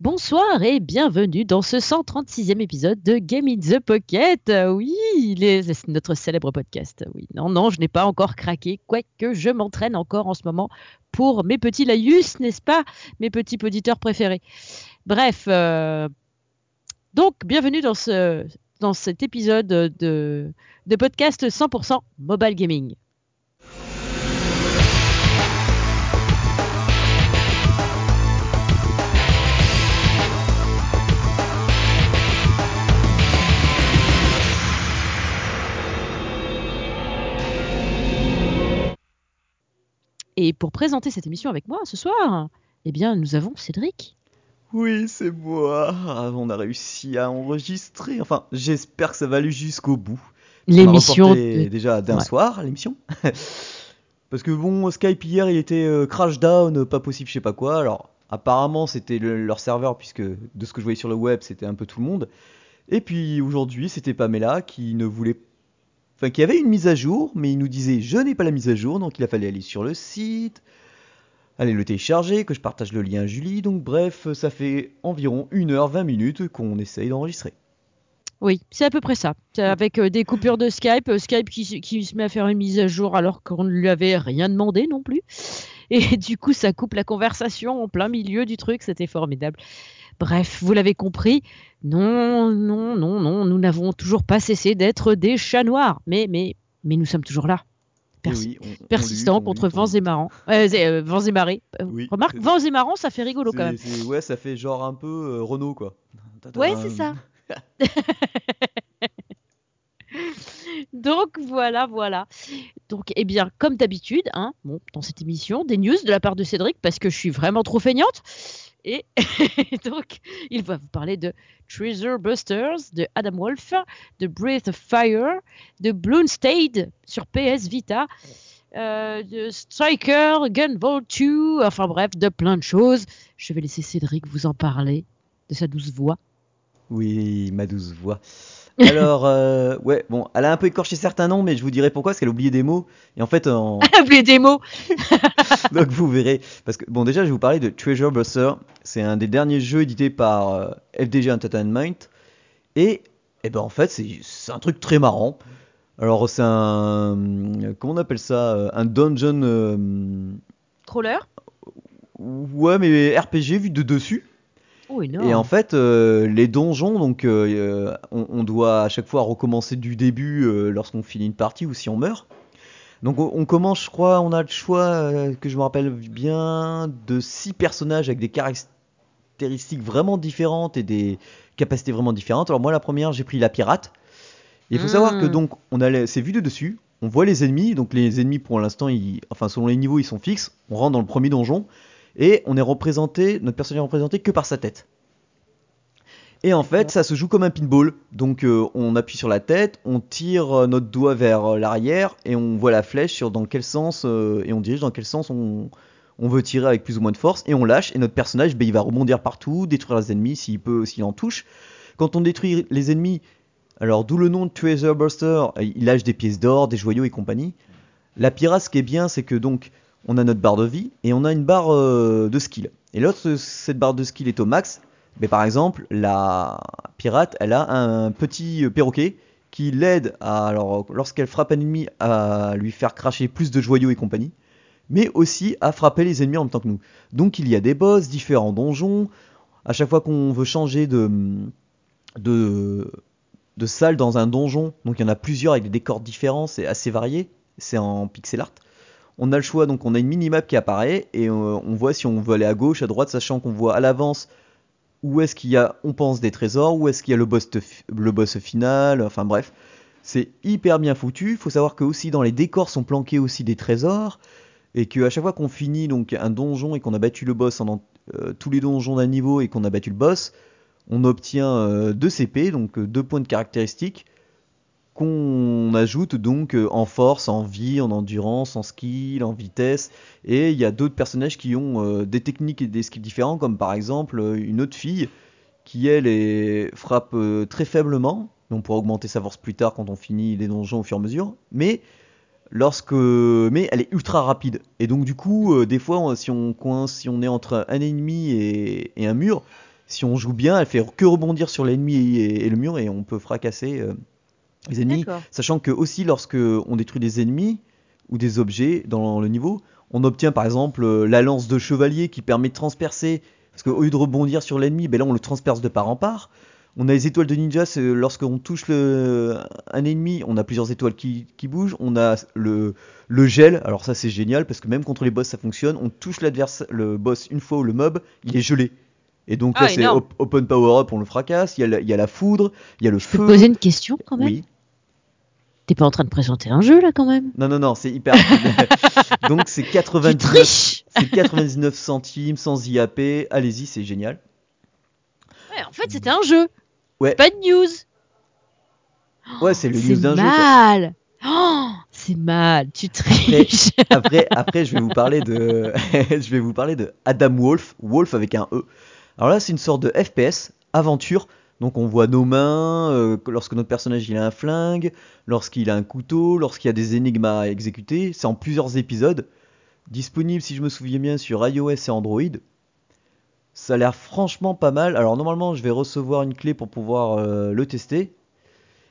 Bonsoir et bienvenue dans ce 136e épisode de Game in the Pocket. Oui, c'est notre célèbre podcast. Oui, non, non, je n'ai pas encore craqué, quoique je m'entraîne encore en ce moment pour mes petits laïus, n'est-ce pas, mes petits auditeurs préférés. Bref, euh, donc bienvenue dans, ce, cet épisode de, de podcast 100% mobile gaming. Et pour présenter cette émission avec moi ce soir, eh bien, nous avons Cédric. Oui, c'est moi. Ah, On a réussi à enregistrer. Enfin, j'espère que ça va aller jusqu'au bout. L'émission. de- déjà d'un Ouais. soir l'émission. Parce que bon, Skype hier, il était euh, crash down, pas possible, je sais pas quoi. Alors, apparemment, c'était le- leur serveur, puisque de ce que je voyais sur le web, c'était un peu tout le monde. Et puis aujourd'hui, c'était Pamela qui ne voulait. Enfin, qui avait une mise à jour, mais il nous disait je n'ai pas la mise à jour, donc il a fallu aller sur le site, aller le télécharger, que je partage le lien à Julie. Donc, bref, ça fait environ 1h20 minutes qu'on essaye d'enregistrer. Oui, c'est à peu près ça. Avec euh, des coupures de Skype, euh, Skype qui, qui se met à faire une mise à jour alors qu'on ne lui avait rien demandé non plus. Et du coup, ça coupe la conversation en plein milieu du truc. C'était formidable. Bref, vous l'avez compris. Non, non, non, non, nous n'avons toujours pas cessé d'être des chats noirs. Mais, mais, mais nous sommes toujours là. Persi- oui, on- on contre vents et marrants. Euh, euh, vents et marées. Euh, Oui. Remarque, vents et marrants, ça fait rigolo quand même. Ouais, ça fait genre un peu euh, Renault, quoi. Ouais, c'est ça. Donc voilà, voilà. Donc, eh bien, comme d'habitude, hein, bon, dans cette émission, des news de la part de Cédric parce que je suis vraiment trop feignante. Et donc, il va vous parler de Treasure Busters, de Adam Wolf, de Breath of Fire, de Bloomstade sur PS Vita, euh, de Striker, Gunvolt 2, enfin bref, de plein de choses. Je vais laisser Cédric vous en parler de sa douce voix. Oui, ma douce voix. Alors, euh, ouais, bon, elle a un peu écorché certains noms, mais je vous dirai pourquoi, parce qu'elle a oublié des mots. Et en fait, en... Oubliez des mots. donc vous verrez. Parce que, bon, déjà, je vais vous parler de Treasure Buster. C'est un des derniers jeux édités par euh, FDG Entertainment. Et, eh ben, en fait, c'est un truc très marrant. Alors, c'est un. Comment on appelle ça euh, Un dungeon. euh, Crawler? Ouais, mais RPG vu de dessus. Oh, énorme. Et en fait, euh, les donjons, donc euh, euh, on, on doit à chaque fois recommencer du début euh, lorsqu'on finit une partie ou si on meurt. Donc on, commence, je crois, on a le choix, euh, que je me rappelle bien, de six personnages avec des caractéristiques vraiment différentes et des capacités vraiment différentes. Alors moi, la première, j'ai pris la pirate. Et il faut savoir que Mm. donc on a c'est vu de dessus. On voit les ennemis, donc les ennemis pour l'instant, enfin selon les niveaux, ils sont fixes. On rentre dans le premier donjon et on est représenté, notre personnage est représenté que par sa tête. Et en fait, ça se joue comme un pinball. Donc euh, on appuie sur la tête, on tire euh, notre doigt vers euh, l'arrière et on voit la flèche sur dans quel sens et on dirige dans quel sens on, on veut tirer avec plus ou moins de force et on lâche et notre personnage ben, il va rebondir partout, détruire les ennemis s'il peut, s'il en touche. Quand on détruit les ennemis, alors d'où le nom de Treasure Buster, il lâche des pièces d'or, des joyaux et compagnie. La pirate, ce qui est bien, c'est que donc on a notre barre de vie et on a une barre euh, de skill. Et lorsque cette barre de skill est au max, mais par exemple, la pirate, elle a un petit euh, perroquet qui l'aide à, alors, lorsqu'elle frappe un ennemi, à lui faire cracher plus de joyaux et compagnie, mais aussi à frapper les ennemis en même temps que nous. Donc il y a des boss, différents donjons. À chaque fois qu'on veut changer de, de, de salle dans un donjon, donc il y en a plusieurs avec des décors différents, c'est assez varié, c'est en pixel art. On a le choix, donc on a une minimap qui apparaît et euh, on voit si on veut aller à gauche, à droite, sachant qu'on voit à l'avance où est-ce qu'il y a, on pense, des trésors, où est-ce qu'il y a le boss, final, enfin bref. C'est hyper bien foutu. Il faut savoir que aussi dans les décors sont planqués aussi des trésors. Et qu'à chaque fois qu'on finit donc un donjon et qu'on a battu le boss en euh, tous les donjons d'un niveau et qu'on a battu le boss, on obtient 2 CP, donc 2 points de caractéristiques, qu'on ajoute donc euh, en force, en vie, en endurance, en skill, en vitesse. Et il y a d'autres personnages qui ont euh, des techniques et des skills différents, comme par exemple euh, une autre fille qui elle frappe très faiblement. On pourra augmenter sa force plus tard quand on finit les donjons au fur et à mesure. Mais lorsque, mais elle est ultra rapide. Et donc du coup, des fois, si on coince, si on est entre un ennemi et, un mur, Si on joue bien, elle fait que rebondir sur l'ennemi et, le mur et on peut fracasser les ennemis. Sachant que aussi lorsque on détruit des ennemis ou des objets dans le niveau, on obtient par exemple euh, la lance de chevalier qui permet de transpercer. Parce qu'au lieu de rebondir sur l'ennemi, ben là on le transperce de part en part. On a les étoiles de ninja, c'est lorsqu'on touche le, un ennemi, on a plusieurs étoiles qui, qui bougent. On a le, le gel, alors ça c'est génial parce que même contre les boss ça fonctionne. On touche l'adversaire, le boss une fois ou le mob, il est gelé. Et donc là Ah, c'est énorme. op- open power up, on le fracasse. Il y a la, il y a la foudre, il y a le Je peux feu. te poser une question quand même? Oui. T'es pas en train de présenter un jeu là quand même? Non non non, c'est hyper. donc c'est Tu 99, triches c'est 99 centimes sans IAP. Allez-y, c'est génial. Ouais, en fait c'était un jeu. Ouais. Pas de news. Ouais, c'est le C'est news d'un jeu. quoi. mal. Oh, c'est mal. Tu triches. Après, après, je vais vous parler de, je vais vous parler de Adam Wolf, Wolf avec un E. Alors là, c'est une sorte de FPS, aventure. Donc on voit nos mains, euh, lorsque notre personnage il a un flingue, lorsqu'il a un couteau, lorsqu'il y a des énigmes à exécuter. C'est en plusieurs épisodes. Disponible, si je me souviens bien, sur iOS et Android. Ça a l'air franchement pas mal. Alors normalement, je vais recevoir une clé pour pouvoir euh, le tester.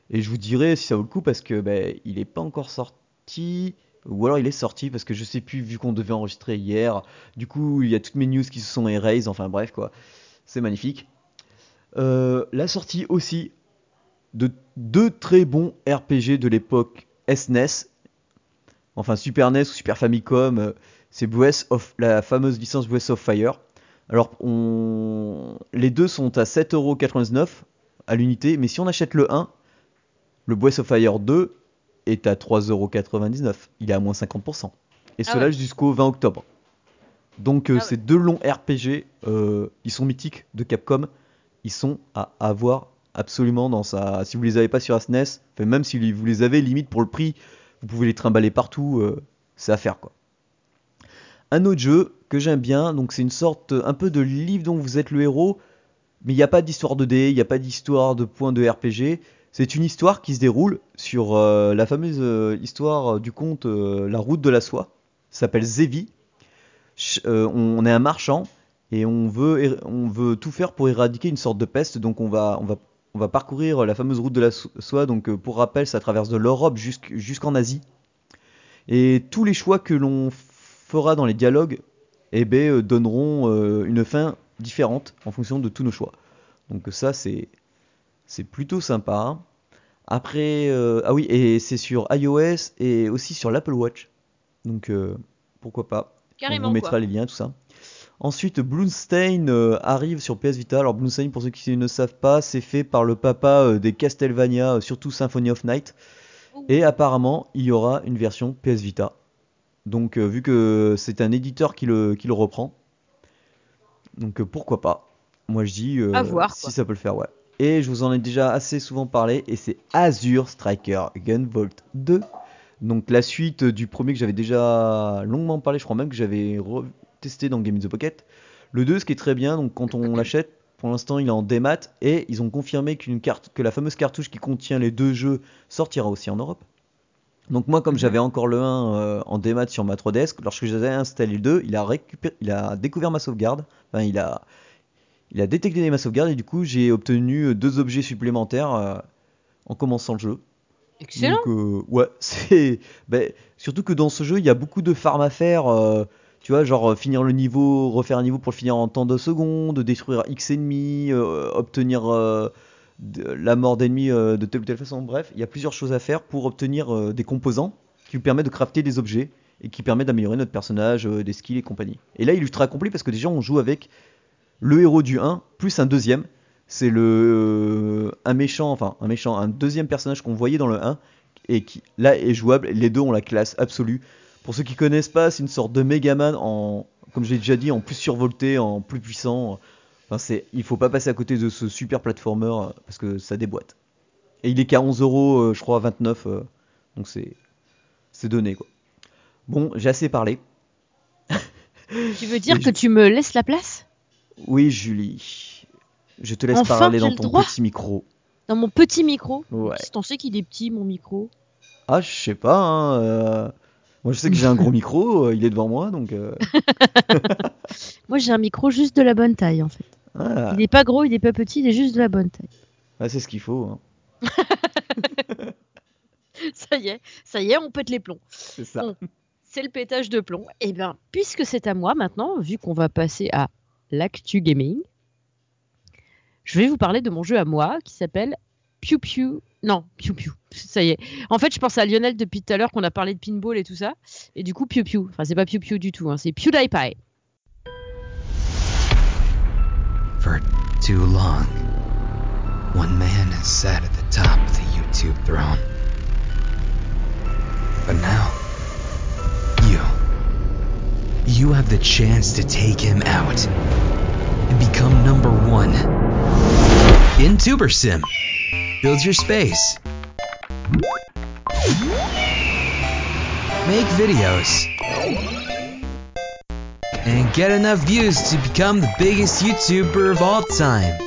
Et je vous dirai si ça vaut le coup parce que ben, il est pas encore sorti. Ou alors il est sorti parce que je sais plus vu qu'on devait enregistrer hier. Du coup, il y a toutes mes news qui se sont erased. Enfin bref quoi. C'est magnifique. Euh, la sortie aussi de deux très bons RPG de l'époque SNES. Enfin Super NES ou Super Famicom. euh, C'est Breath of la fameuse licence Breath of Fire. Alors on... les deux sont à 7,99€ à l'unité. Mais si on achète le 1, le Breath of Fire 2 est à 3,99€. Il est à moins 50%. Et Ah cela ouais. jusqu'au 20 octobre. Donc euh, Ah ouais. ces deux longs RPG, euh, ils sont mythiques de Capcom. Ils sont à avoir absolument dans sa... Si vous les avez pas sur SNES, enfin, même si vous les avez, limite pour le prix, vous pouvez les trimballer partout. euh, c'est à faire quoi. Un autre jeu que j'aime bien, donc c'est une sorte un peu de livre dont vous êtes le héros, mais il n'y a pas d'histoire de dés, il n'y a pas d'histoire de points de RPG. C'est une histoire qui se déroule sur euh, la fameuse euh, histoire du conte euh, La route de la soie. S'appelle euh, on est un marchand et on veut, ér- on veut tout faire pour éradiquer une sorte de peste. Donc on va, on va, on va parcourir la fameuse route de la so- soie. Donc euh, pour rappel, ça traverse de l'Europe jusqu'- jusqu'en Asie. Et tous les choix que l'on fera dans les dialogues eh ben, euh, donneront euh, une fin différente en fonction de tous nos choix. Donc ça, c'est c'est plutôt sympa. Après, euh, ah oui, et c'est sur iOS et aussi sur l'Apple Watch. Donc euh, pourquoi pas. Carrément. On vous mettra quoi. les liens, tout ça. Ensuite, Bloomstein euh, arrive sur PS Vita. Alors Bloomstein, pour ceux qui ne savent pas, c'est fait par le papa euh, des Castlevania, euh, surtout Symphony of Night. Et apparemment, il y aura une version PS Vita. Donc vu que c'est un éditeur qui le, qui le reprend. Donc pourquoi pas? Moi je dis À voir, si ça peut le faire, ouais. Et je vous en ai déjà assez souvent parlé, et c'est Azure Striker Gunvolt 2. Donc la suite du premier que j'avais déjà longuement parlé, je crois même que j'avais testé dans Game in the Pocket. Le 2, ce qui est très bien, donc quand on l'achète, pour l'instant il est en démat, et ils ont confirmé qu'une carte, que la fameuse cartouche qui contient les deux jeux sortira aussi en Europe. Donc moi, comme j'avais encore le 1 euh, en démat sur ma 3DS, lorsque j'avais installé le 2, il a, récupéré, il a découvert ma sauvegarde. Enfin, il a, il a détecté ma sauvegarde et du coup, j'ai obtenu deux objets supplémentaires euh, en commençant le jeu. Excellent. Donc, euh, ouais, c'est. ben, surtout que dans ce jeu, il y a beaucoup de farm à faire. Tu vois, genre euh, finir le niveau, refaire un niveau pour le finir en temps de secondes, détruire X ennemis, euh, obtenir euh, la mort d'ennemis de telle ou telle façon. Bref, il y a plusieurs choses à faire pour obtenir des composants qui vous permettent de crafter des objets et qui permettent d'améliorer notre personnage, des skills et compagnie. Et là, il est ultra complet parce que déjà, on joue avec le héros du 1 plus un deuxième. C'est le un méchant, enfin un méchant, un deuxième personnage qu'on voyait dans le 1 et qui là est jouable. Les deux ont la classe absolue. Pour ceux qui connaissent pas, c'est une sorte de Megaman en, comme j'ai déjà dit, en plus survolté, en plus puissant. Enfin, c'est, il faut pas passer à côté de ce super platformer euh, parce que ça déboîte. Et il est qu'à 11 euros, euh, je crois, à 29. euh, donc c'est, c'est donné quoi. Bon, j'ai assez parlé. Tu veux dire que tu me laisses la place? Oui, Julie, je te laisse Enfin, parler dans ton petit micro. dans mon petit micro? Ouais. T'en sais qu'il est petit mon micro Ah, je sais pas. hein, euh, Moi, je sais que j'ai un gros micro. euh, il est devant moi, donc. euh, Moi j'ai un micro juste de la bonne taille en fait. Ah, Il n'est pas gros, il n'est pas petit, il est juste de la bonne taille. ah, c'est ce qu'il faut. hein. Ça y est, ça y est, on pète les plombs. C'est ça. Bon. C'est le pétage de plomb. Et bien, puisque c'est à moi maintenant, vu qu'on va passer à l'actu gaming, je vais vous parler de mon jeu à moi qui s'appelle Pew Pew. Non, Pew Pew. Ça y est. En fait, je pense à Lionel depuis tout à l'heure qu'on a parlé de pinball et tout ça. Et du coup, Pew Pew. Enfin, c'est pas Pew Pew du tout, hein, c'est PewDiePie. For too long, one man has sat at the top of the YouTube throne. But now, you. You have the chance to take him out and become number one. In Tuber Sim, build your space. Make videos. And get enough views to become the biggest YouTuber of all time.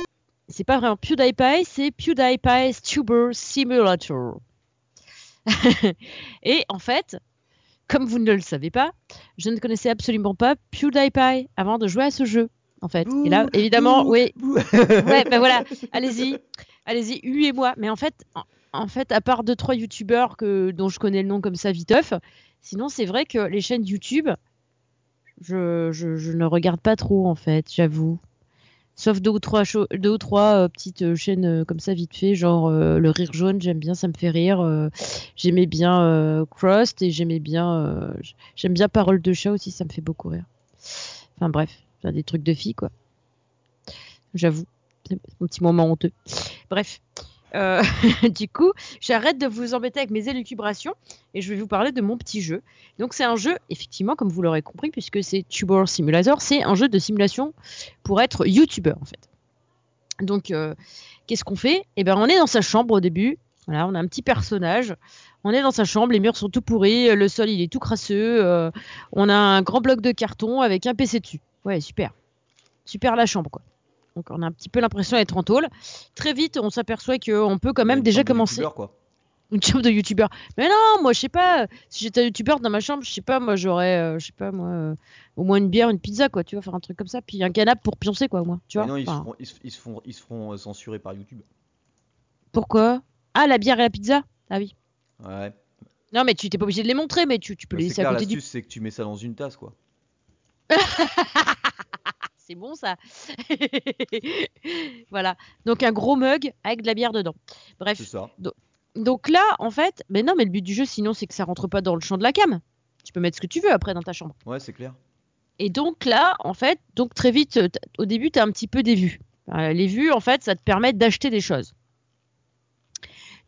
C'est pas vraiment PewDiePie, c'est PewDiePie's Tuber Simulator. et en fait, comme vous ne le savez pas, je ne connaissais absolument pas PewDiePie avant de jouer à ce jeu. En fait. et là, évidemment, bouh, oui, bouh. ouais, ben voilà, allez-y, allez-y, huez-moi. Mais en fait, en, fait, à part deux trois youtubeurs dont je connais le nom comme ça viteuf, sinon c'est vrai que les chaînes YouTube, je, ne regarde pas trop en fait, j'avoue. Sauf deux ou trois, deux ou trois euh, petites euh, chaînes euh, comme ça vite fait, genre le rire jaune, j'aime bien, ça me fait rire. j'aimais bien Crust et j'aimais bien, j'aime bien Parole de chat aussi, ça me fait beaucoup rire. Enfin bref, des trucs de filles quoi. J'avoue, c'est mon petit moment honteux. Bref, Euh, du coup, j'arrête de vous embêter avec mes élucubrations et je vais vous parler de mon petit jeu. Donc c'est un jeu, effectivement, comme vous l'aurez compris, puisque c'est Tuber Simulator, c'est un jeu de simulation pour être YouTuber en fait. Donc euh, qu'est-ce qu'on fait? Eh ben on est dans sa chambre au début. Voilà, on a un petit personnage. On est dans sa chambre, les murs sont tout pourris, le sol il est tout crasseux. euh, on a un grand bloc de carton avec un PC dessus. Ouais, super. Super la chambre quoi. Donc on a un petit peu l'impression d'être en tôle. Très vite, on s'aperçoit qu'on peut quand même déjà commencer quoi. une chambre de youtubeur. Mais non, moi je sais pas, si j'étais youtubeur dans ma chambre, je sais pas, moi j'aurais, euh, je sais pas moi, euh, au moins une bière, une pizza quoi, tu vois, faire un truc comme ça, puis un canapé pour pioncer quoi, au moins, tu vois. Mais non, ils se, Enfin, feront, ils, se, ils se feront- ils se feront, euh, censurer par YouTube. Pourquoi? Ah, la bière et la pizza? Ah oui. Ouais. Non, mais tu t'es pas obligé de les montrer, mais tu, tu peux Bah, les laisser à clair, côté du. l'astuce, c'est que tu mets ça dans une tasse, quoi. C'est bon ça. voilà. Donc un gros mug avec de la bière dedans. Bref. C'est ça. Donc là, en fait, mais non, mais le but du jeu, sinon, c'est que ça rentre pas dans le champ de la cam. Tu peux mettre ce que tu veux après dans ta chambre. Ouais, c'est clair. Et donc là, en fait, donc très vite, au début, tu as un petit peu des vues. Euh, les vues, en fait, ça te permet d'acheter des choses.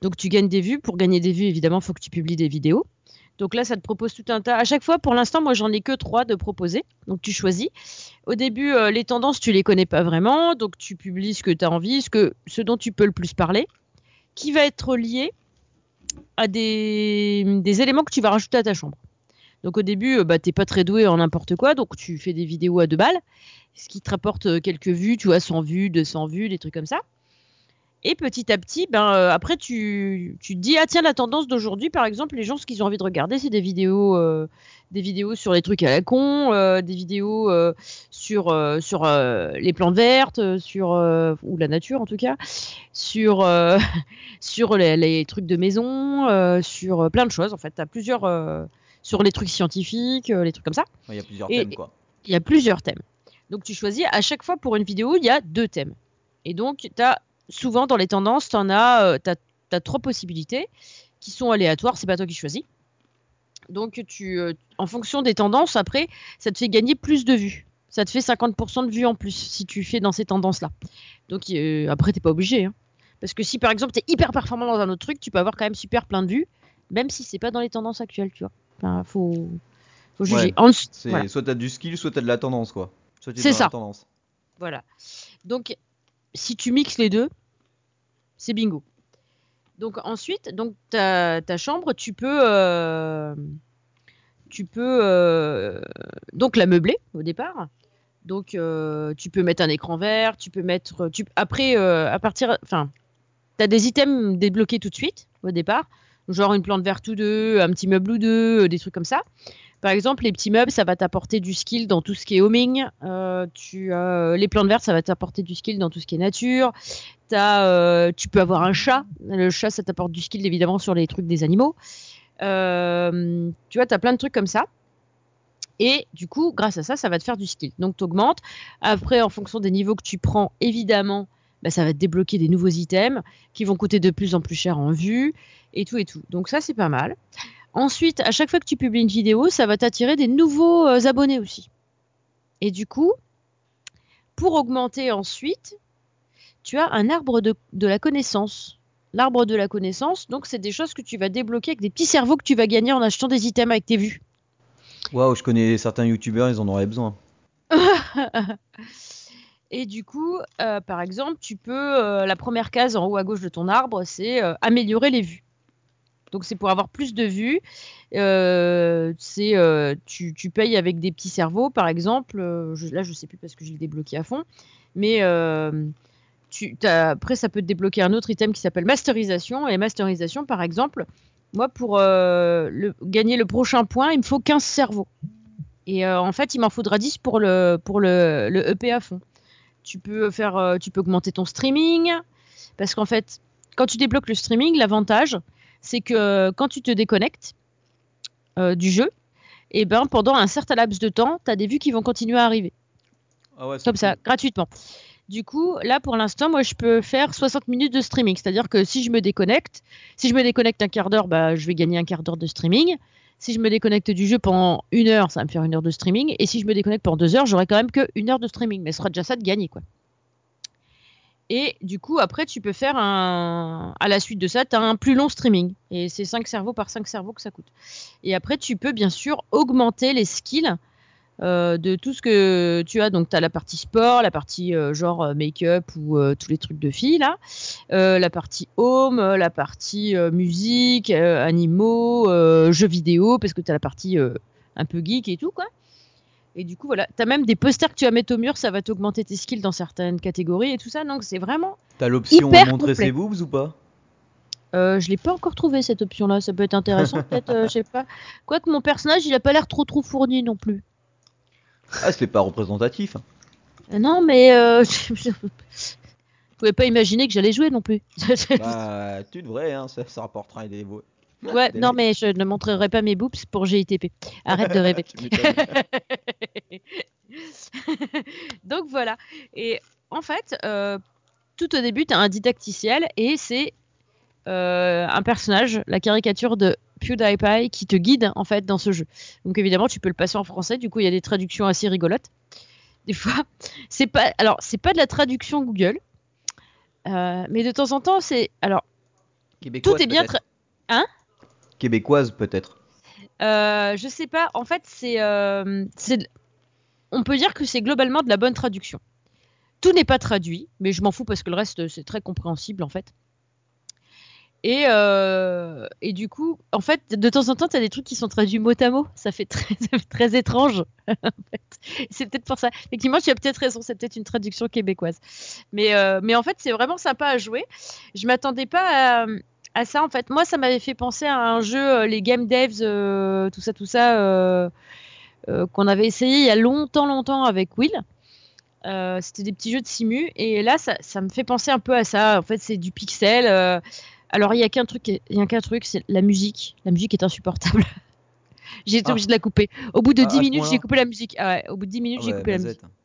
Donc tu gagnes des vues. Pour gagner des vues, évidemment, il faut que tu publies des vidéos. Donc là, ça te propose tout un tas. À chaque fois, pour l'instant, moi, j'en ai que trois de proposer. Donc tu choisis. Au début, euh, les tendances, tu les connais pas vraiment. Donc tu publies ce que tu as envie, ce, que, ce dont tu peux le plus parler, qui va être lié à des, éléments que tu vas rajouter à ta chambre. Donc au début, euh, bah, t'es pas très doué en n'importe quoi, donc tu fais des vidéos à deux balles, ce qui te rapporte euh, quelques vues, tu vois, 100 vues, 200 vues, des trucs comme ça. Et petit à petit, ben, euh, après, tu, tu te dis, ah tiens, la tendance d'aujourd'hui, par exemple, les gens, ce qu'ils ont envie de regarder, c'est des vidéos, euh, des vidéos sur les trucs à la con, euh, des vidéos sur, sur les plantes vertes, sur, ou la nature en tout cas, sur, sur les, les trucs de maison, sur plein de choses, en fait. Tu as plusieurs, sur les trucs scientifiques, les trucs comme ça. Ouais, Il y a plusieurs Et- thèmes, quoi. Il y a plusieurs thèmes. Donc tu choisis à chaque fois pour une vidéo, il y a deux thèmes. Et donc tu as souvent dans les tendances, tu as, euh, trois possibilités qui sont aléatoires, c'est pas toi qui choisis. Donc tu euh, en fonction des tendances après, ça te fait gagner plus de vues. Ça te fait 50% de vues en plus si tu fais dans ces tendances-là. Donc euh, après t'es pas obligé hein. Parce que si par exemple tu es hyper performant dans un autre truc, tu peux avoir quand même super plein de vues même si c'est pas dans les tendances actuelles, tu vois. Enfin, faut faut juger. Ouais. En dessous- C'est voilà. soit t'as du skill, soit t'as de la tendance, quoi. C'est ça. la tendance. Voilà. Donc, si tu mixes les deux, c'est bingo. Donc ensuite, donc ta, chambre, tu peux, euh, tu peux euh, donc la meubler au départ. Donc euh, tu peux mettre un écran vert, tu peux mettre, tu, après à partir, enfin, t'as des items débloqués tout de suite au départ, genre une plante verte ou deux, un petit meuble ou deux, des trucs comme ça. Par exemple, les petits meubles, ça va t'apporter du skill dans tout ce qui est homing. Euh, tu, euh, les plantes vertes, ça va t'apporter du skill dans tout ce qui est nature. Euh, tu peux avoir un chat. Le chat, ça t'apporte du skill évidemment sur les trucs des animaux. Euh, tu vois, tu as plein de trucs comme ça. Et du coup, grâce à ça, ça va te faire du skill. Donc, tu augmentes. Après, en fonction des niveaux que tu prends, évidemment, bah, ça va te débloquer des nouveaux items qui vont coûter de plus en plus cher en vue et tout et tout. Donc, ça, c'est pas mal. Ensuite, à chaque fois que tu publies une vidéo, ça va t'attirer des nouveaux euh, abonnés aussi. Et du coup, pour augmenter ensuite, tu as un arbre de, de la connaissance. L'arbre de la connaissance, donc c'est des choses que tu vas débloquer avec des petits cerveaux que tu vas gagner en achetant des items avec tes vues. Waouh, je connais certains youtubeurs, ils en auraient besoin. Et du coup, euh, par exemple, tu peux, euh, la première case en haut à gauche de ton arbre, c'est euh, améliorer les vues. Donc c'est pour avoir plus de vues. Euh, c'est euh, tu, tu payes avec des petits cerveaux, par exemple. Euh, je- là, je sais plus parce que j'ai le débloqué à fond. Mais euh, après, ça peut te débloquer un autre item qui s'appelle masterisation. Et masterisation, par exemple, moi, pour euh, gagner le prochain point, il me faut 15 cerveaux. Et euh, en fait, il m'en faudra 10 pour le, pour le, EP à fond. Tu peux, faire, euh, tu peux augmenter ton streaming. Parce qu'en fait, quand tu débloques le streaming, l'avantage, c'est que euh, quand tu te déconnectes euh, du jeu, et ben pendant un certain laps de temps, tu as des vues qui vont continuer à arriver. Ah ouais, Comme ça, gratuitement. Du coup, là pour l'instant, moi je peux faire 60 minutes de streaming. C'est-à-dire que si je me déconnecte, si je me déconnecte un quart d'heure, bah, je vais gagner un quart d'heure de streaming. Si je me déconnecte du jeu pendant une heure, ça va me faire une heure de streaming. Et si je me déconnecte pendant deux heures, j'aurai quand même que une heure de streaming. Mais ce sera déjà ça de gagner, quoi. Et du coup, après, tu peux faire un. À la suite de ça, tu as un plus long streaming. Et c'est 5 cerveaux par 5 cerveaux que ça coûte. Et après, tu peux bien sûr augmenter les skills euh, de tout ce que tu as. Donc, tu as la partie sport, la partie euh, genre euh, make-up ou tous les trucs de filles, là. La partie home, la partie musique, animaux, jeux vidéo, parce que tu as la partie un peu geek et tout, quoi. Et du coup, voilà, tu as même des posters que tu vas mettre au mur, ça va t'augmenter tes skills dans certaines catégories et tout ça. Donc, c'est vraiment T'as l'option montrer complet. ses boobs ou pas? Euh, je l'ai pas encore trouvé cette option-là. Ça peut être intéressant, peut-être. euh, je sais pas. Quoique mon personnage, il a pas l'air trop trop fourni non plus. Ah, c'est pas représentatif. Euh, non, mais euh, je, pouvais pas imaginer que j'allais jouer non plus. bah, tu devrais, hein, ça, ça rapportera des. Ouais, non, mais je ne montrerai pas mes boobs pour GITP. Arrête de rêver. Donc voilà. Et en fait, euh, tout au début, tu as un didacticiel et c'est euh, un personnage, la caricature de PewDiePie, qui te guide en fait dans ce jeu. Donc évidemment, tu peux le passer en français. Du coup, il y a des traductions assez rigolotes. Des fois, c'est pas. Alors, c'est pas de la traduction Google, euh, mais de temps en temps, c'est. Alors, tout est bien. tra- Québécoise, peut-être. Euh, je sais pas. En fait, c'est, euh, on peut dire que c'est globalement de la bonne traduction. Tout n'est pas traduit, mais je m'en fous parce que le reste c'est très compréhensible en fait. Et, euh, du coup, en fait, de temps en temps, tu as des trucs qui sont traduits mot à mot. Ça fait très, étrange. C'est peut-être pour ça. Effectivement, tu as peut-être raison. C'est peut-être une traduction québécoise. Mais, mais en fait, c'est vraiment sympa à jouer. Je m'attendais pas à, à ça. En fait, moi, ça m'avait fait penser à un jeu, euh, les Game Devs, euh, tout ça, tout ça, euh, euh, qu'on avait essayé il y a longtemps, longtemps avec Will. C'était des petits jeux de simu. Et là, ça, ça me fait penser un peu à ça. En fait, c'est du pixel. alors, il y a qu'un truc, il y a qu'un truc, c'est la musique. La musique est insupportable. j'ai été Ah. obligée de la couper. Au bout de Ah, 10 à ce minutes, j'ai coupé la musique. Ah ouais, au bout de 10 minutes, Ah j'ai coupé la Mazette. musique.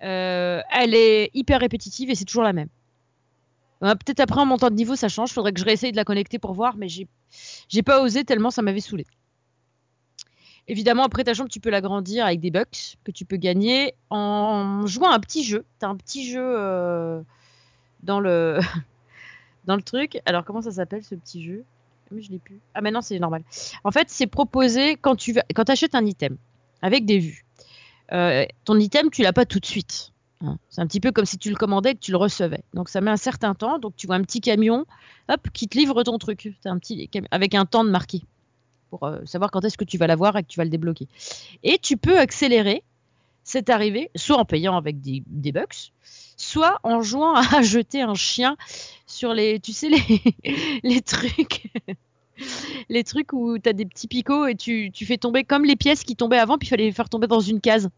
Elle est hyper répétitive et c'est toujours la même. Euh, Peut-être après en montant de niveau ça change, faudrait que je réessaye de la connecter pour voir, mais j'ai pas osé tellement ça m'avait saoulé. Évidemment après ta chambre tu peux l'agrandir avec des bucks que tu peux gagner en jouant à un petit jeu. T'as un petit jeu euh, dans le dans le truc. Alors comment ça s'appelle ce petit jeu? Mais je l'ai plus. Ah mais non c'est normal. En fait c'est proposé quand tu achètes un item avec des vues. Euh, ton item tu l'as pas tout de suite. Hein. C'est un petit peu comme si tu le commandais et que tu le recevais. Donc ça met un certain temps. Donc tu vois un petit camion, hop, qui te livre ton truc. Avec un temps de marqué pour euh, savoir quand est-ce que tu vas l'avoir et que tu vas le débloquer. Et tu peux accélérer cette arrivée, soit en payant avec des, bucks, soit en jouant à jeter un chien sur les, tu sais les, trucs, les trucs où t'as des petits picots et tu, tu fais tomber comme les pièces qui tombaient avant, puis il fallait les faire tomber dans une case.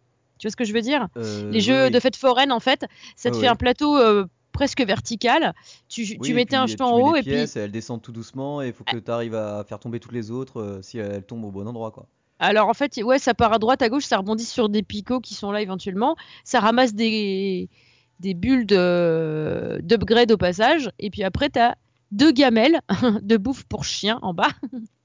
Tu vois ce que je veux dire? Euh, Les jeux oui. de fête foraine, en fait, ça te Ouais, fait un plateau euh, presque vertical. Tu, Oui, tu et mettais un jeton tu en haut les et puis. pièces, elles descendent tout doucement et il faut que tu arrives à faire tomber toutes les autres euh, si elles tombent au bon endroit quoi. Alors en fait, ouais, ça part à droite, à gauche, ça rebondit sur des picots qui sont là éventuellement. Ça ramasse des, des bulles de- d'upgrade au passage. Et puis après, t'as deux gamelles de bouffe pour chien en bas.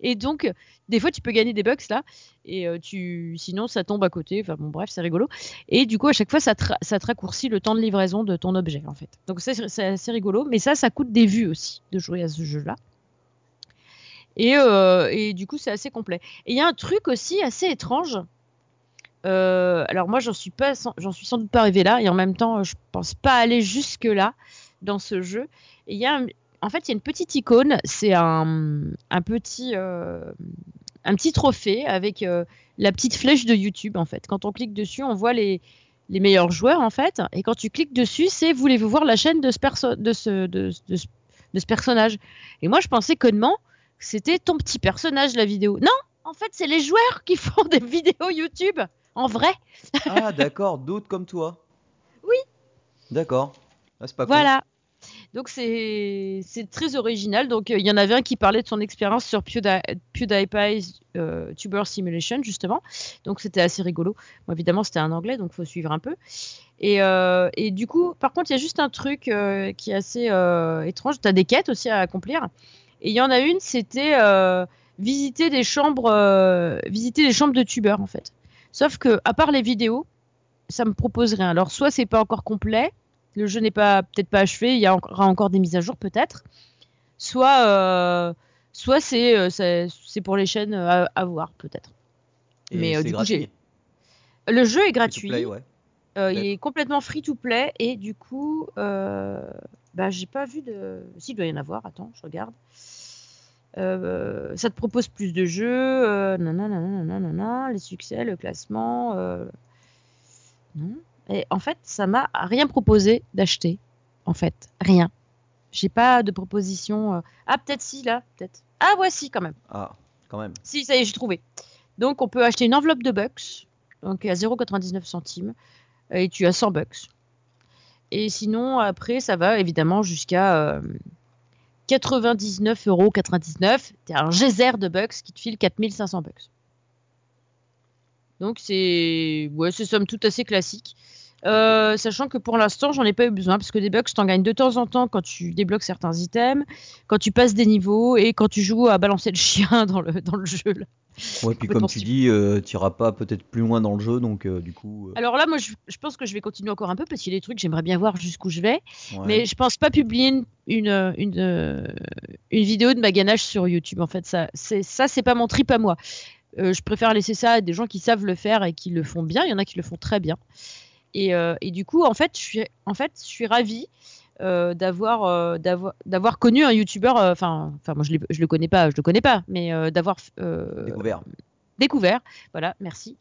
Et donc, des fois, tu peux gagner des bucks là. Et euh, tu, sinon, ça tombe à côté. Enfin bon, bref, c'est rigolo. Et du coup, à chaque fois, ça te, ça raccourcit le temps de livraison de ton objet en fait. Donc c'est assez rigolo. Mais ça, ça coûte des vues aussi de jouer à ce jeu-là. Et, euh, et du coup, c'est assez complet. Et il y a un truc aussi assez étrange. Euh, alors moi, j'en suis pas, j'en suis sans doute pas arrivé là, et en même temps, je pense pas aller jusque là dans ce jeu. Il y a, un- en fait, il y a une petite icône. C'est un, un petit, euh, un petit trophée avec euh, la petite flèche de YouTube. En fait, quand on clique dessus, on voit les les meilleurs joueurs en fait. Et quand tu cliques dessus, c'est voulez-vous voir la chaîne de ce perso de ce de, de ce de ce personnage? Et moi, je pensais connement que c'était ton petit personnage la vidéo. Non, en fait, c'est les joueurs qui font des vidéos YouTube en vrai. Ah d'accord, d'autres comme toi. Oui. D'accord. Ah, c'est pas. Voilà. Donc c'est très original. Donc euh, il y en avait un qui parlait de son expérience sur Pewdie- PewDiePie's euh, Tuber Simulation justement. Donc c'était assez rigolo. Évidemment c'était en anglais donc faut suivre un peu. Et, euh, et du coup par contre il y a juste un truc qui est assez étrange. Tu as des quêtes aussi à accomplir. Et il y en a une c'était visiter des chambres visiter les chambres de tubeurs en fait. Sauf que à part les vidéos ça me propose rien. Alors soit c'est pas encore complet le jeu n'est pas peut-être pas achevé, il y aura encore des mises à jour peut-être. Soit, euh, soit c'est euh, c'est c'est pour les chaînes euh, à, à voir peut-être. Mais, euh, du coup, gratuit. j'ai- Le jeu est gratuit, play, ouais. euh, il est complètement free to play et du coup, bah j'ai pas vu de. Si il doit y en avoir. Attends, je regarde. Ça te propose plus de jeux, nanana, nanana, les succès, le classement. non. Et en fait, ça m'a rien proposé d'acheter. En fait, rien. J'ai pas de proposition. euh, Ah, peut-être si, là, peut-être. Ah, ouais, si, quand même. Ah, quand même. Si, ça y est, j'ai trouvé. Donc, on peut acheter une enveloppe de bucks, donc à 0,99 centimes, et tu as 100 bucks. Et sinon, après, ça va évidemment jusqu'à euh, 99,99 euros. T'as un geyser de bucks qui te file 4500 bucks. Donc, c'est ouais, c'est somme toute assez classique. Euh, sachant que pour l'instant, j'en ai pas eu besoin parce que des bucks, t'en gagnes de temps en temps quand tu débloques certains items, quand tu passes des niveaux et quand tu joues à balancer le chien dans le, dans le jeu. là. Ouais, puis comme tu dis, euh, tu iras pas peut-être plus loin dans le jeu, donc euh, du coup. euh, Alors là, moi, je, je pense que je vais continuer encore un peu parce qu'il y a des trucs, j'aimerais bien voir jusqu'où je vais. ouais. Mais je pense pas publier une, une, une, une vidéo de ma ganache sur YouTube. En fait, ça, c'est ça, c'est pas mon trip à moi. Euh, je préfère laisser ça à des gens qui savent le faire et qui le font bien. Il y en a qui le font très bien. Et, euh, et du coup, en fait, je suis, en fait, je suis ravie euh, d'avoir, euh, d'avoir, d'avoir connu un YouTuber. euh, Enfin, moi, je, je le connais pas, je le connais pas, mais d'avoir Découvert. découvert, voilà, merci,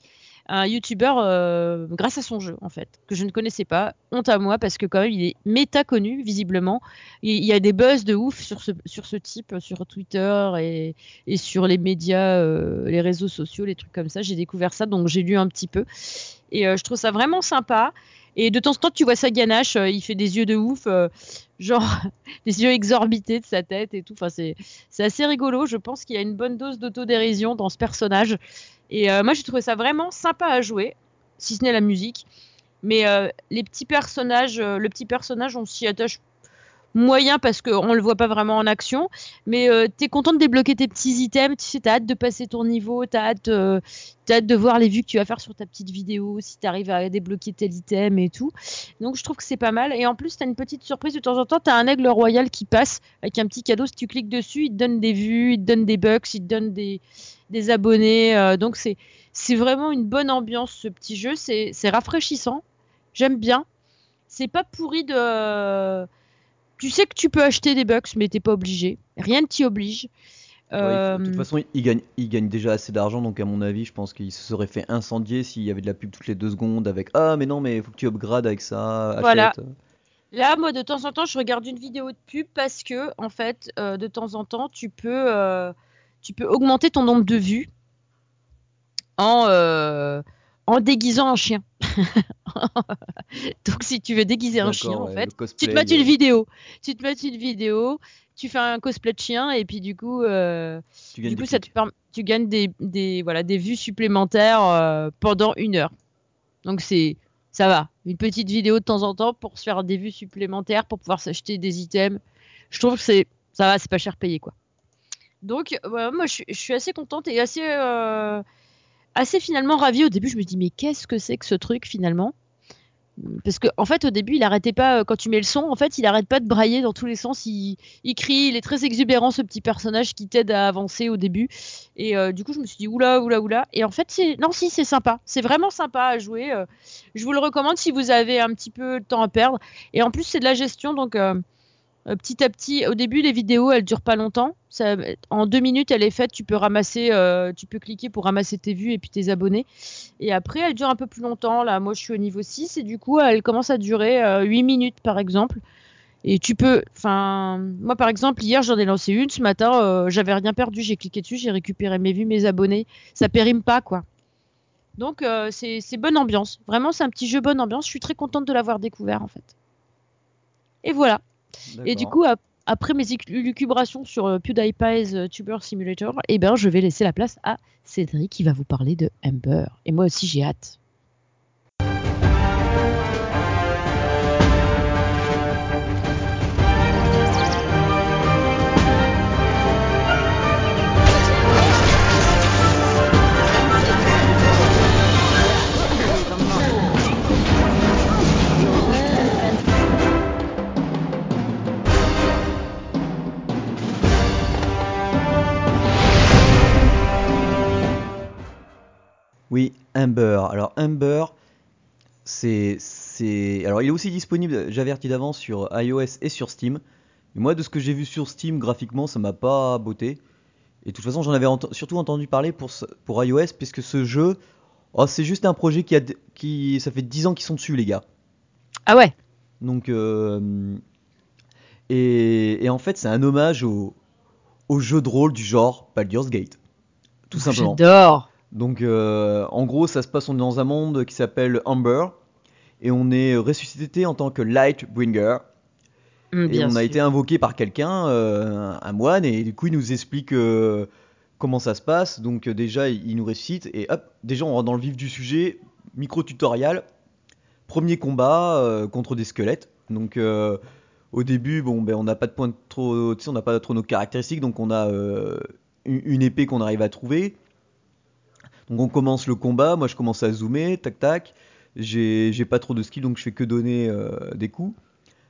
un youtubeur euh, grâce à son jeu en fait, que je ne connaissais pas. Honte à moi parce que quand même il est méta connu visiblement. Il, y a des buzz de ouf sur ce, sur ce type, sur Twitter et, et sur les médias, euh, les réseaux sociaux, les trucs comme ça. J'ai découvert ça donc j'ai lu un petit peu et euh, je trouve ça vraiment sympa. Et de temps en temps, tu vois sa ganache, il fait des yeux de ouf, genre des yeux exorbités de sa tête et tout. Enfin, c'est assez rigolo. Je pense qu'il y a une bonne dose d'autodérision dans ce personnage. Et euh, moi, j'ai trouvé ça vraiment sympa à jouer, si ce n'est la musique. Mais euh, les petits personnages, euh, le petit personnage, on s'y attache moyen parce qu'on le voit pas vraiment en action. Mais t'es content de débloquer tes petits items. Tu sais, t'as hâte de passer ton niveau, t'as hâte, t'as hâte de voir les vues que tu vas faire sur ta petite vidéo, si t'arrives à débloquer tel item et tout. Donc je trouve que c'est pas mal. Et en plus, t'as une petite surprise de temps en temps. T'as un aigle royal qui passe avec un petit cadeau. Si tu cliques dessus, il te donne des vues, il te donne des bucks, il te donne des, des abonnés. euh, donc c'est c'est vraiment une bonne ambiance ce petit jeu. C'est c'est rafraîchissant. J'aime bien. C'est pas pourri de. Tu sais que tu peux acheter des bucks, mais t'es pas obligé. Rien ne t'y oblige. Ouais, faut- Euh, de toute façon, il gagne, il gagne déjà assez d'argent, donc à mon avis, je pense qu'il se serait fait incendier s'il y avait de la pub toutes les deux secondes avec Ah, mais non, mais il faut que tu upgrades avec ça, achète. Voilà. Là, moi, de temps en temps, je regarde une vidéo de pub parce que, en fait, euh, de temps en temps, tu peux, euh, tu peux augmenter ton nombre de vues en, euh, en déguisant un chien. Donc, si tu veux déguiser un chien, en fait, tu te mets une vidéo. Tu te mets une vidéo, tu fais un cosplay de chien et puis du coup, euh, Tu gagnes du des coup, ça te permet, tu gagnes des, des, voilà, des vues supplémentaires euh, pendant une heure. Donc c'est, ça va, une petite vidéo de temps en temps pour se faire des vues supplémentaires, pour pouvoir s'acheter des items. Je trouve que c'est, ça va, c'est pas cher payé quoi. Donc voilà, moi je, suis- assez contente et assez, euh, assez finalement ravie. Au début, je me dis mais qu'est-ce que c'est que ce truc finalement? Parce que en fait, au début, il arrêtait pas euh, quand tu mets le son. En fait, il arrête pas de brailler dans tous les sens. Il, crie, il est très exubérant ce petit personnage qui t'aide à avancer au début. Et euh, du coup, je me suis dit oula, oula, oula. Et en fait, c'est non, si, c'est sympa. C'est vraiment sympa à jouer. euh, je vous le recommande si vous avez un petit peu de temps à perdre. Et en plus, c'est de la gestion, donc euh, euh, petit à petit. Au début, les vidéos, elles durent pas longtemps. En deux minutes, elle est faite. Tu peux ramasser, euh, tu peux cliquer pour ramasser tes vues et puis tes abonnés. Et après, elle dure un peu plus longtemps. Là, moi, je suis au niveau 6 et du coup, elle commence à durer euh, 8 minutes, par exemple. Et tu peux, enfin, moi par exemple, hier j'en ai lancé une, ce matin, euh, j'avais rien perdu, j'ai cliqué dessus, j'ai récupéré mes vues, mes abonnés, ça périme pas quoi. Donc euh, c'est bonne ambiance, vraiment c'est un petit jeu bonne ambiance, je suis très contente de l'avoir découvert en fait. Et voilà. Et du coup, ap- après mes lucubrations sur euh, PewDiePie's euh, Tuber Simulator, eh ben je vais laisser la place à Cédric qui va vous parler de Ember. Et moi aussi j'ai hâte. Oui, Ember. Alors Ember, c'est c'est alors il est aussi disponible, j'avertis d'avance sur iOS et sur Steam. Mais moi de ce que j'ai vu sur Steam graphiquement, ça m'a pas botté. Et de toute façon, j'en avais ent- surtout entendu parler pour pour iOS puisque ce jeu oh, c'est juste un projet qui a d- qui ça fait 10 ans qu'ils sont dessus les gars. Ah ouais, Donc euh, et, et en fait, c'est un hommage au au jeu de rôle du genre Baldur's Gate. Tout simplement. j'adore. Donc, euh, en gros, ça se passe on est dans un monde qui s'appelle Amber, et on est ressuscité en tant que Lightbringer, Mm, et on a été invoqué par quelqu'un, euh, un moine, et du coup, il nous explique euh, comment ça se passe. Donc, déjà, il, nous ressuscite, et hop, déjà, on rentre dans le vif du sujet, micro-tutoriel, premier combat contre des squelettes. Donc, au début, bon, ben, on n'a pas de point de trop, on n'a pas trop nos caractéristiques, donc on a une épée qu'on arrive à trouver. Donc on commence le combat, moi je commence à zoomer, tac tac. J'ai pas trop de skill donc je fais que donner euh, des coups.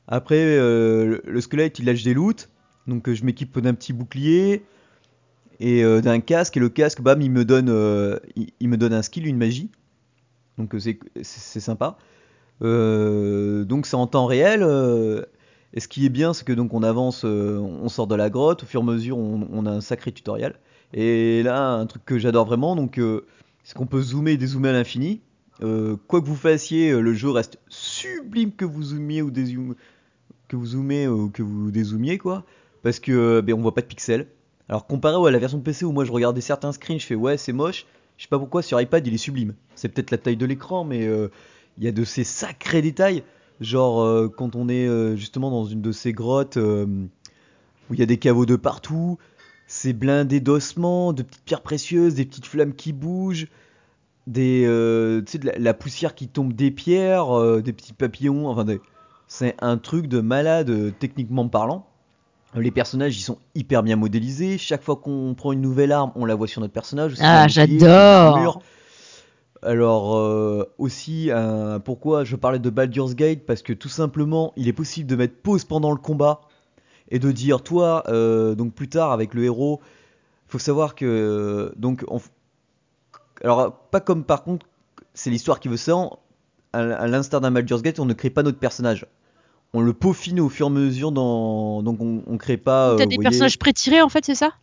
Après euh, le squelette il lâche des loots, donc je m'équipe d'un petit bouclier et euh, d'un casque et le casque bam il me donne il, me donne un skill, une magie. Donc c'est sympa. Donc c'est en temps réel. et ce qui est bien c'est que donc on avance, on sort de la grotte, au fur et à mesure on a un sacré tutoriel. Et là un truc que j'adore vraiment donc euh, c'est qu'on peut zoomer et dézoomer à l'infini. Euh, quoi que vous fassiez, euh, le jeu reste sublime que vous zoomiez ou dézoom- que vous ou que vous dézoomiez quoi, parce que ben, on voit pas de pixels. Alors comparé à la version PC où moi je regardais certains screens, je fais ouais c'est moche. Je sais pas pourquoi sur iPad il est sublime. C'est peut-être la taille de l'écran, mais il y a de ces sacrés détails. Genre quand on est justement dans une de ces grottes où il y a des caveaux de partout, c'est blindé d'ossements, de petites pierres précieuses, des petites flammes qui bougent des euh, de la, la poussière qui tombe des pierres, euh, des petits papillons, enfin des- c'est un truc de malade euh, techniquement parlant. Les personnages ils sont hyper bien modélisés. Chaque fois qu'on prend une nouvelle arme, on la voit sur notre personnage. Ah, j'adore. Alors euh, aussi pourquoi je parlais de Baldur's Gate? Parce que tout simplement il est possible de mettre pause pendant le combat et de dire toi euh, donc plus tard avec le héros faut savoir que donc on, alors, pas comme par contre, c'est l'histoire qui veut ça. À, à l'instar d'un Baldur's Gate, on ne crée pas notre personnage. On le peaufine au fur et à mesure dans. Donc, on, on crée pas. T'as euh, des voyez- personnages pré-tirés en fait, c'est ça?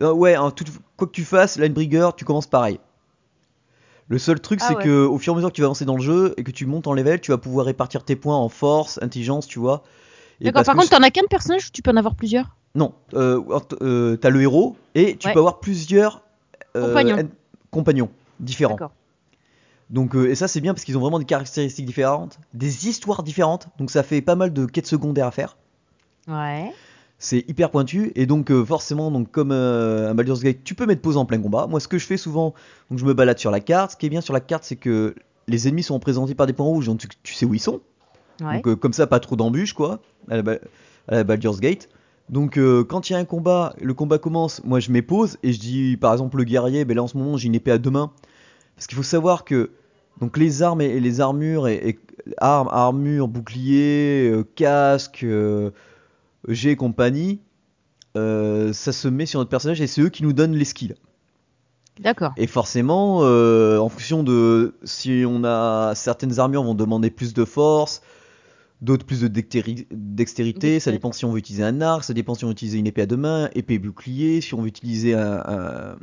Euh, ouais, tout- quoi que tu fasses, Linebrigger, tu commences pareil. Le seul truc, Ah c'est ouais. que au fur et à mesure que tu vas avancer dans le jeu et que tu montes en level, tu vas pouvoir répartir tes points en force, intelligence, tu vois. D'accord, par contre, t'en as qu'un personnage ou tu peux en avoir plusieurs? Non, euh, euh, t'as le héros et tu Ouais. peux avoir plusieurs euh, Compagnons. en- compagnons différents. Donc, euh, et ça c'est bien parce qu'ils ont vraiment des caractéristiques différentes, des histoires différentes. Donc ça fait pas mal de quêtes secondaires à faire. Ouais. C'est hyper pointu et donc euh, forcément donc comme euh, un Baldur's Gate, tu peux mettre pause en plein combat. Moi ce que je fais souvent, donc je me balade sur la carte. Ce qui est bien sur la carte, c'est que les ennemis sont représentés par des points rouges, donc tu, tu sais où ils sont. Ouais. Donc euh, comme ça, pas trop d'embûches quoi, à la, à la Baldur's Gate. Donc euh, quand il y a un combat, le combat commence, moi je pause et je dis par exemple le guerrier, ben là en ce moment j'ai une épée à deux mains. Parce qu'il faut savoir que donc les armes et, et les armures et, et armes, armures, boucliers, euh, casques, G et compagnie, ça se met sur notre personnage et c'est eux qui nous donnent les skills. D'accord. Et forcément, euh, en fonction de si on a certaines armures vont demander plus de force, d'autres plus de dextéri- dextérité, ça dépend si on veut utiliser un arc, ça dépend si on veut utiliser une épée à deux mains, épée bouclier, si on veut utiliser un, un,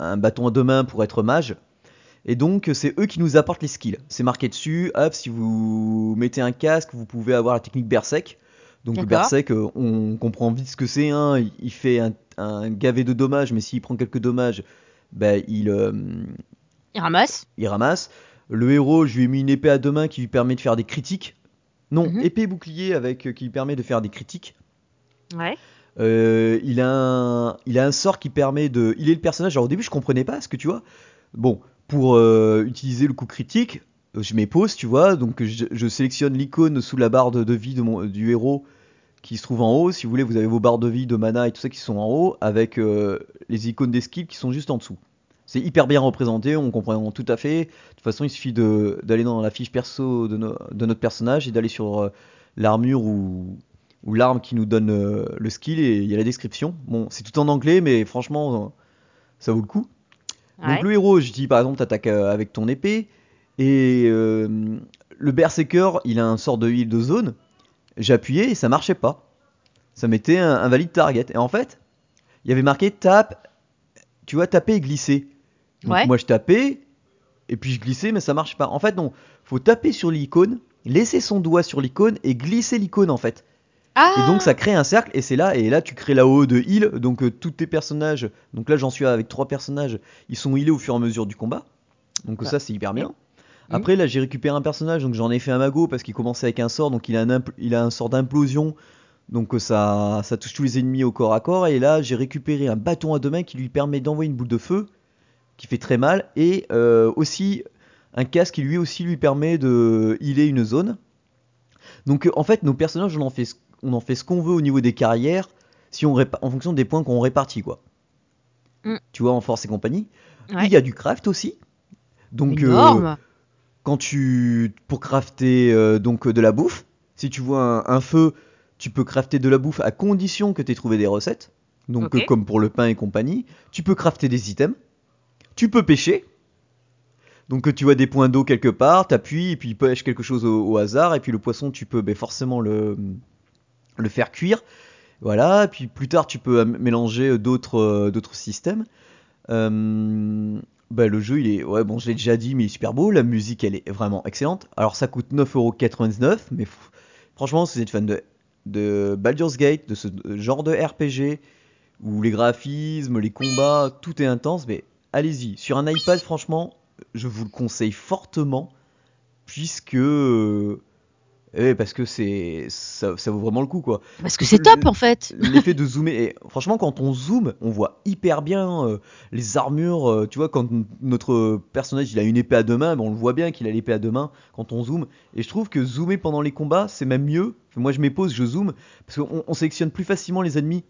un bâton à deux mains pour être mage. Et donc c'est eux qui nous apportent les skills. C'est marqué dessus, hop, si vous mettez un casque, vous pouvez avoir la technique Berserk. Donc le. Berserk, on comprend vite ce que c'est, hein. il- fait un, un gavé de dommages, mais s'il prend quelques dommages, ben, il, euh, Il ramasse. il ramasse. Le héros, je lui ai mis une épée à deux mains qui lui permet de faire des critiques. Non, Mhm. épée bouclier avec euh, qui lui permet de faire des critiques. Ouais. Euh, il, a un, il a un sort qui permet de. Il est le personnage. Alors au début, je comprenais pas ce que tu vois. Bon, pour euh, utiliser le coup critique, je mets pause, tu vois. Donc je, je sélectionne l'icône sous la barre de, de vie de mon, du héros qui se trouve en haut. Si vous voulez, vous avez vos barres de vie, de mana et tout ça qui sont en haut, avec euh, les icônes des skills qui sont juste en dessous. C'est hyper bien représenté, on comprend tout à fait. De toute façon, il suffit d'aller dans la fiche perso de, no- de notre personnage et d'aller sur euh, l'armure ou, ou l'arme qui nous donne euh, le skill et il y a la description. Bon, c'est tout en anglais, mais franchement, euh, ça vaut le coup. Ouais. Donc le héros, je dis par exemple, t'attaques avec ton épée et euh, le berserker, il a un sort de heal de zone. Appuyé et ça marchait pas. Ça mettait un, un valide target. Et en fait, il y avait marqué tape, tu vois, taper et glisser. Donc Ouais. moi je tapais et puis je glissais, mais ça marche pas. En fait, non, faut taper sur l'icône, laisser son doigt sur l'icône et glisser l'icône en fait. Ah Et donc ça crée un cercle et c'est là et là tu crées la haut de heal donc euh, tous tes personnages donc là j'en suis avec trois personnages ils sont healés au fur et à mesure du combat donc Ah. ça c'est hyper bien. Après là j'ai récupéré un personnage donc j'en ai fait un mago parce qu'il commençait avec un sort donc il a un il a un sort d'implosion donc euh, ça ça touche tous les ennemis au corps à corps et là j'ai récupéré un bâton à deux mains qui lui permet d'envoyer une boule de feu qui fait très mal et euh, aussi un casque qui lui aussi lui permet de healer une zone. Donc en fait nos personnages on en fait ce- on en fait ce qu'on veut au niveau des carrières si on en fonction des points qu'on répartit quoi. Mm. Tu vois en force et compagnie. Ouais. Il y a du craft aussi. Donc euh, quand tu pour crafter euh, donc de la bouffe, si tu vois un, un feu, tu peux crafter de la bouffe à condition que tu aies trouvé des recettes. Donc euh, comme pour le pain et compagnie, tu peux crafter des items. Tu peux pêcher. Donc euh, tu vois des points d'eau quelque part, t'appuies et puis pêche quelque chose au, hasard et puis le poisson tu peux ben, forcément le le faire cuire. Voilà, et puis plus tard tu peux mélanger euh, d'autres euh, d'autres systèmes. Euh, bah, le jeu il est ouais bon je l'ai déjà dit mais il super beau, la musique elle est vraiment excellente. Alors ça coûte 9,99€ mais franchement si vous êtes fan de de Baldur's Gate, de ce genre de RPG où les graphismes, les combats, tout est intense, mais allez-y. Sur un iPad franchement, je vous le conseille fortement puisque eh, parce que c'est ça, ça vaut vraiment le coup quoi. Parce que c'est top en fait. L'effet de zoomer, et franchement, quand on zoome, on voit hyper bien euh, les armures. euh, tu vois, quand notre personnage il a une épée à deux mains, ben, on le voit bien qu'il a l'épée à deux mains quand on zoome. Et je trouve que zoomer pendant les combats, c'est même mieux. Enfin, moi, je m'épose, je zoome, parce qu'on on sélectionne plus facilement les ennemis.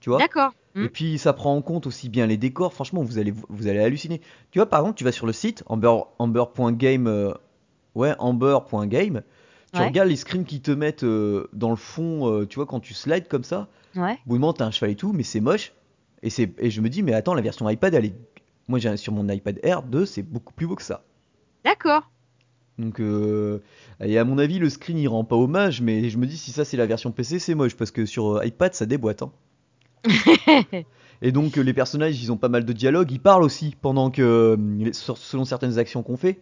Tu vois D'accord. Et puis ça prend en compte aussi bien les décors. Franchement, vous allez vous allez halluciner. Tu vois, par exemple, tu vas sur le site amber amber.game, euh, ouais, amber.game. Tu Ouais. regardes les screens qui te mettent euh, dans le fond. euh, tu vois, quand tu slides comme ça. Ouais. Au bout moment, t'as un cheval et tout, mais c'est moche. Et, et je me dis, mais attends, la version iPad, elle est. Moi, j'ai sur mon iPad Air 2, c'est beaucoup plus beau que ça. D'accord. Donc, euh, et à mon avis, le screen il rend pas hommage, mais je me dis, si ça c'est la version PC, c'est moche parce que sur euh, iPad ça déboîte. hein. Et donc les personnages, ils ont pas mal de dialogues, ils parlent aussi pendant que euh, selon certaines actions qu'on fait.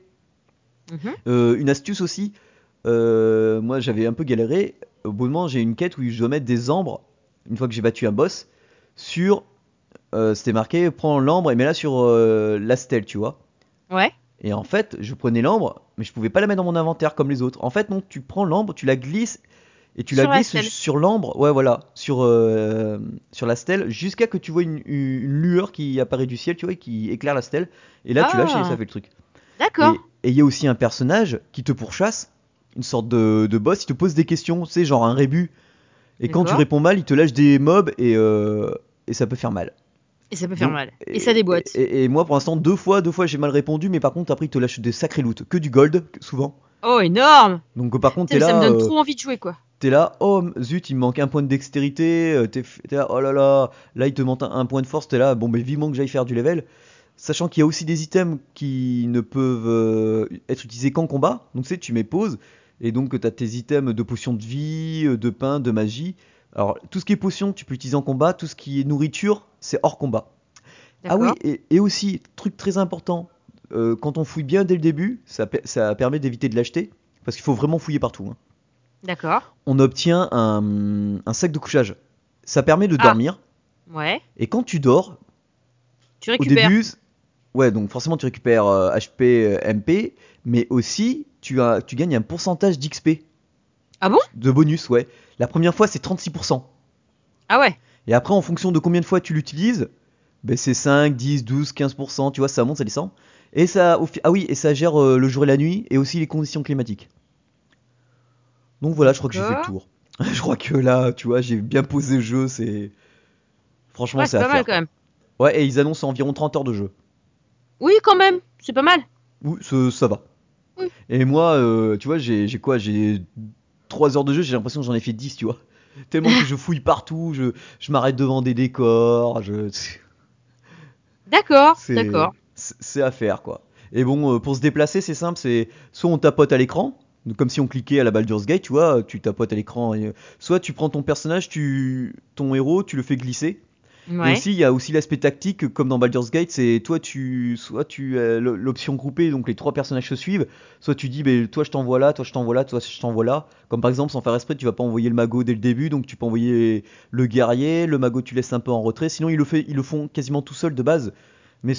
Mhm. Euh, une astuce aussi, euh, moi j'avais un peu galéré. Au bout moment, j'ai une quête où je dois mettre des ambres, une fois que j'ai battu un boss, sur. euh, C'était marqué prends l'ambre et mets-la sur la stèle, tu vois. Ouais. Et en fait, je prenais l'ambre, mais je pouvais pas la mettre dans mon inventaire comme les autres. En fait, non, tu prends l'ambre, tu la glisses et tu la glisses sur l'ambre, ouais, voilà, sur, euh, sur la stèle, jusqu'à que tu vois une, lueur qui apparaît du ciel, tu vois, et qui éclaire la stèle. Et là, tu lâches et Ah. ça fait le truc. D'accord. Et il y a aussi un personnage qui te pourchasse, une sorte de, de boss, il te pose des questions, c'est genre un rébut. Et quand tu réponds mal, il te lâche des mobs et, euh, et ça peut faire mal. Et ça peut faire Donc, mal. Et, ça déboîte. Et, moi, pour l'instant, deux fois, deux fois, j'ai mal répondu, mais par contre, après, il te lâche des sacrés loot, que du gold, souvent. Oh, énorme Donc, par contre, mais là, Ça me donne euh, trop envie de jouer, quoi. T'es là, oh zut, il me manque un point de dextérité, euh, t'es là, oh là là, là, il te manque un, point de force, t'es là, bon, mais vivement que j'aille faire du level. Sachant qu'il y a aussi des items qui ne peuvent euh, être utilisés qu'en combat, donc tu sais, tu mets pause, et donc t'as tes items de potions de vie, euh, de pain, de magie. Alors, tout ce qui est potion, tu peux utiliser en combat, tout ce qui est nourriture, c'est hors combat. Ah oui, et, et aussi, truc très important, euh, quand on fouille bien dès le début, ça permet d'éviter de l'acheter, parce qu'il faut vraiment fouiller partout. hein. D'accord. On obtient un, un sac de couchage. Ça permet de Ah. dormir, Ouais. et quand tu dors, Tu au récupères. début, c- ouais, donc forcément tu récupères euh, HP, euh, MP, mais aussi tu, as, tu gagnes un pourcentage d'XP. Ah bon? De bonus, ouais. La première fois, c'est 36%. Ah ouais. Et après, en fonction de combien de fois tu l'utilises, ben c'est 5, 10, 12, 15%, tu vois, ça monte, ça descend. Et ça, au ah oui, et ça gère euh, le jour et la nuit, et aussi les conditions climatiques. Donc voilà, je crois que j'ai fait le tour. je crois que là, tu vois, j'ai bien posé le jeu, c'est... Franchement, Ouais, c'est à mal faire. quand même. Ouais, et ils annoncent environ 30 heures de jeu. Oui, quand même. C'est pas mal. Oui, ça, va. Oui. Et moi, euh, tu vois, j'ai quoi J'ai 3 heures de jeu, j'ai l'impression que j'en ai fait 10, tu vois. Tellement que je fouille partout, je, je m'arrête devant des décors, je... D'accord. D'accord. C'est à faire quoi. Et bon, euh, pour se déplacer, c'est simple, c'est soit on tapote à l'écran, comme si on cliquait à la Baldur's Gate, tu vois, tu tapotes à l'écran, et, euh, soit tu prends ton personnage, tu, ton héros, tu le fais glisser. Et Ouais. aussi, il y a aussi l'aspect tactique, comme dans Baldur's Gate, c'est toi, tu, soit tu as l'option groupée, donc les trois personnages se suivent, soit tu dis, ben, toi je t'envoie là, toi je t'envoie là, toi je t'envoie là. Comme par exemple, sans faire esprit, tu vas pas envoyer le mago dès le début, donc tu peux envoyer le guerrier, le mago tu laisses un peu en retrait, sinon ils le, fait, ils le font quasiment tout seul de base. Mais,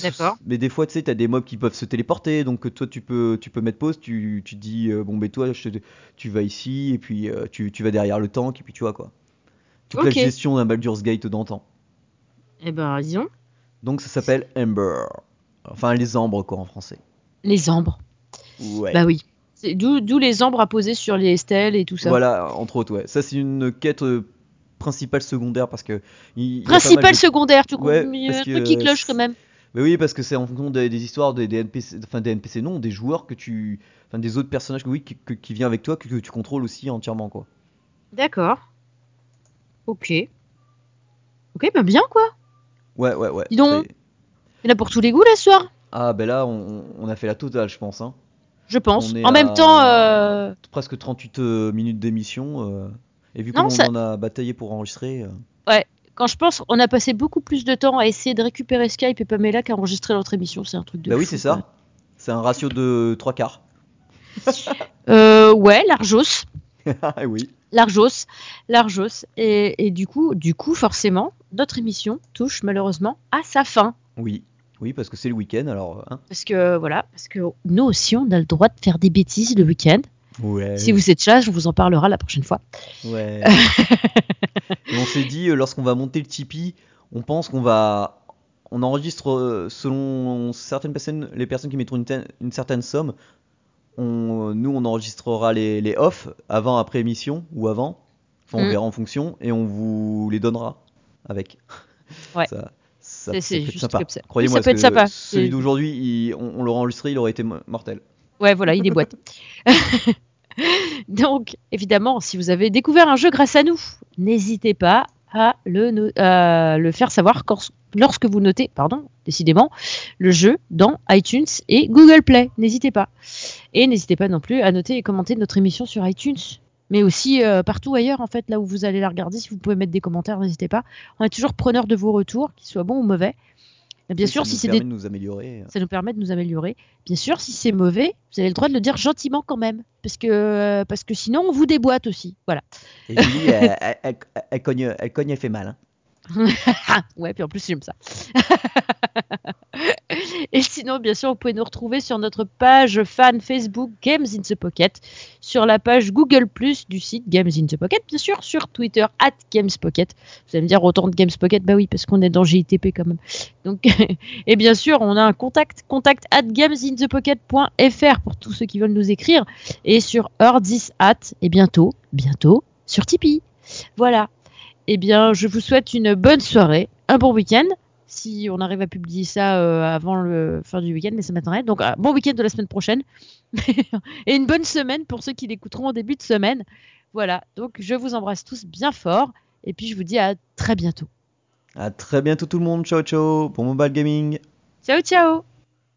des fois, tu sais, t'as des mobs qui peuvent se téléporter, donc euh, toi tu peux, tu peux mettre pause, tu, tu dis, euh, bon, ben toi je tu vas ici, et puis euh, tu, tu vas derrière le tank, et puis tu vois quoi. Toute Ok. la gestion d'un Baldur's Gate d'antan. Eh ben, disons. Donc ça s'appelle Ember. Enfin, les ambres, quoi, en français. Les ambres. Ouais. Bah oui. D'où les ambres à poser sur les stèles et tout ça. Voilà, entre autres, ouais. Ça, c'est une quête euh, principale secondaire parce que. il- il y a pas Principal mal de- secondaire, tu Ouais, comprends que, truc qui euh, cloche quand même. Mais oui, parce que c'est en fonction des, des histoires des, des NPC, enfin des NPC non, des joueurs que tu, enfin des autres personnages, que, oui, qui, que- qui viennent avec toi, que, que tu contrôles aussi entièrement, quoi. D'accord. Ok. Ok, bah bien quoi. Ouais, ouais, ouais. Dis donc. Il y en a pour tous les goûts là ce soir, Ah, ben là, on, on a fait la totale, je pense. Hein. je pense. En même temps, euh, Presque 38 euh, minutes d'émission. euh, et vu qu'on ça- en a bataillé pour enregistrer. euh, quand je pense, on a passé beaucoup plus de temps à essayer de récupérer Skype et Pamela qu'à enregistrer notre émission. C'est un truc de. Bah oui, c'est ça. C'est un ratio de 3 quarts. Euh, ouais, Largos. Ah oui. Largos, Largos, et, et du coup, du coup, forcément, notre émission touche malheureusement à sa fin, Oui. Oui, parce que c'est le week-end, alors. Hein. parce que voilà, parce que nous aussi, on a le droit de faire des bêtises le week-end. Ouais. Si vous êtes sage, on vous en parlera la prochaine fois. Ouais. Et on s'est dit, euh, lorsqu'on va monter le Tipeee, on pense qu'on va. On enregistre euh, selon certaines personnes, les personnes qui mettront une, certaine somme. On, nous, on enregistrera les, les off avant, après émission ou avant. Enfin, on Mm. verra en fonction et on vous les donnera avec. Ouais. Ça, ça, C'est- ça peut être sympa. Croyez-moi. Celui C'est- d'aujourd'hui, il- on, on l'aurait enregistré, il aurait été mo- mortel. Ouais, voilà, il déboîte. Donc, évidemment, si vous avez découvert un jeu grâce à nous, n'hésitez pas à le, no- à le faire savoir quand- lorsque vous notez, pardon, décidément, le jeu dans iTunes et Google Play. N'hésitez pas. Et n'hésitez pas non plus à noter et commenter notre émission sur iTunes. mais aussi euh, partout ailleurs en fait là où vous allez la regarder. Si vous pouvez mettre des commentaires, n'hésitez pas. On est toujours preneur de vos retours, qu'ils soient bons ou mauvais. Bien sûr, ça si c'est permet des de nous améliorer. ça nous permet de nous améliorer. Bien sûr, si c'est mauvais, vous avez le droit de le dire gentiment quand même, parce que euh, parce que sinon on vous déboîte aussi. Voilà. Et Julie, elle- elle cogne, elle cogne, elle fait mal. hein. ouais, puis en plus j'aime ça. Et sinon, bien sûr, vous pouvez nous retrouver sur notre page fan Facebook Games in the Pocket, sur la page Google Plus du site Games in the Pocket, bien sûr, sur Twitter at Games Pocket. Vous allez me dire autant de Games Pocket, bah oui, parce qu'on est dans JITP quand même. Donc, et bien sûr, on a un contact, contact at gamesinthepocket.fr pour tous ceux qui veulent nous écrire, et sur Ordis at, et bientôt, bientôt, sur Tipeee. Voilà. Eh bien, je vous souhaite une bonne soirée, un bon week-end. Si on arrive à publier ça euh, avant le fin du week-end, mais ça m'attendrait. Donc, euh, bon week-end de la semaine prochaine. Et une bonne semaine pour ceux qui l'écouteront au début de semaine. Voilà. Donc, je vous embrasse tous bien fort. Et puis, je vous dis à très bientôt. À très bientôt tout le monde. Ciao ciao pour Mobile Gaming. Ciao, ciao